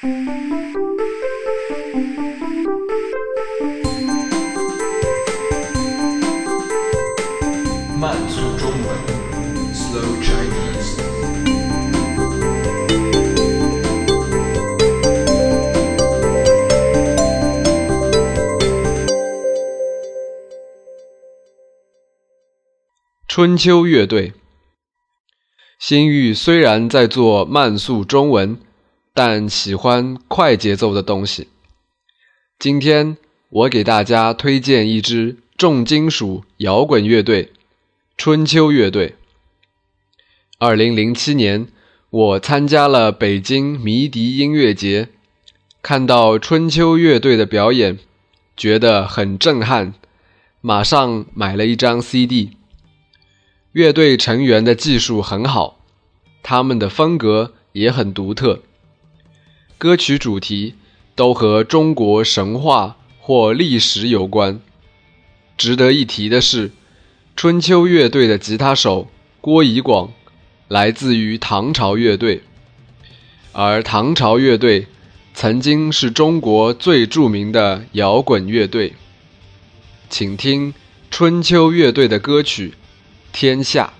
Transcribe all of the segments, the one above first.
慢速中文，Slow Chinese。春秋乐队，新玉虽然在做慢速中文，但喜欢快节奏的东西。今天我给大家推荐一支重金属摇滚乐队——春秋乐队。二零零七年，我参加了北京迷笛音乐节，看到春秋乐队的表演，觉得很震撼，马上买了一张 CD。乐队成员的技术很好，他们的风格也很独特，歌曲主题都和中国神话或历史有关。值得一提的是，春秋乐队的吉他手郭怡广来自于唐朝乐队，而唐朝乐队曾经是中国最著名的摇滚乐队。请听春秋乐队的歌曲。天下。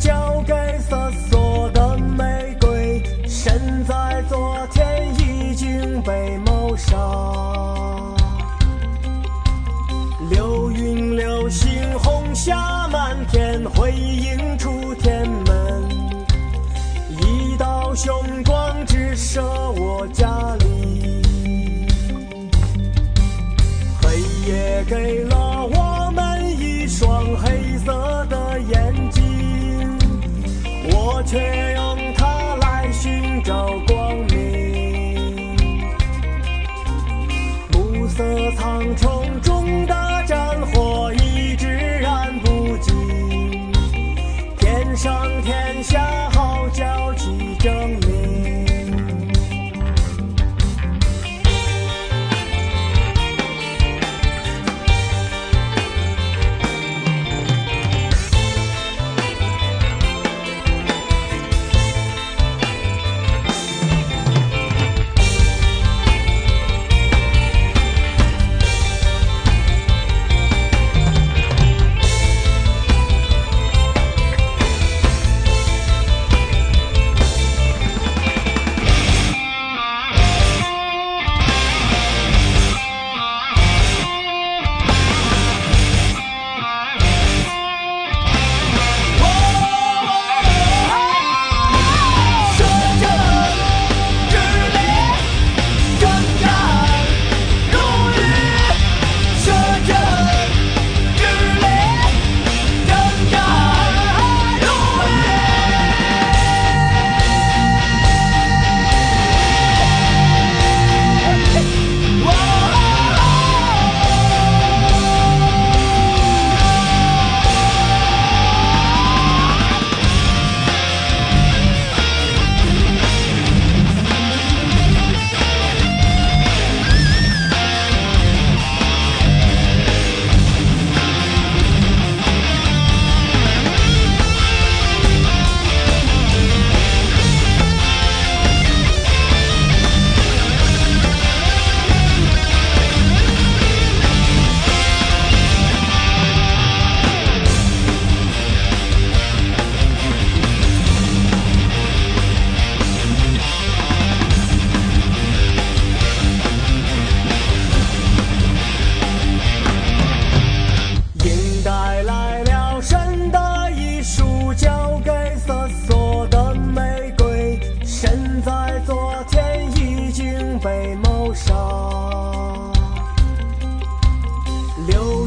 交给瑟索的玫瑰。身在昨天已经被谋杀。流云流星红霞满天，辉映出天门。一道雄光直射我家里。黑夜给了我们一双黑色的眼，却用它来寻找光明。暮色苍穹中的战火一直燃不尽，天上天下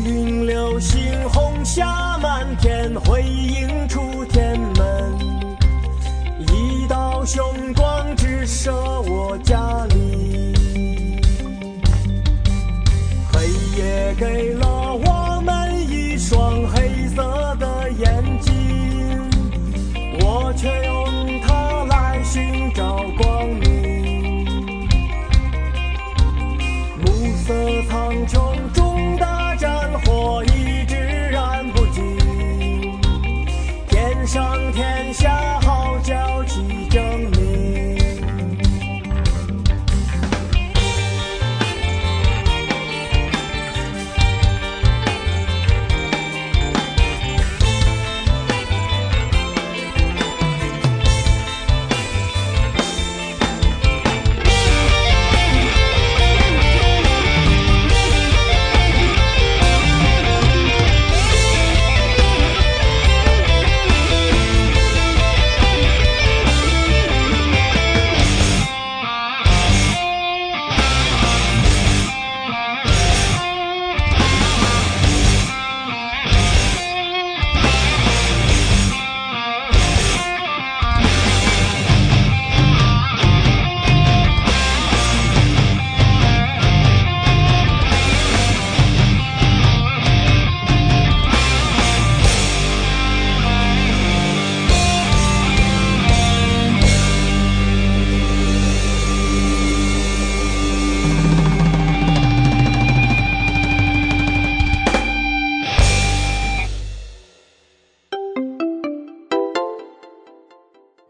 云流星红霞满天，辉映出天门，一道雄光直射我家里。黑夜给了我。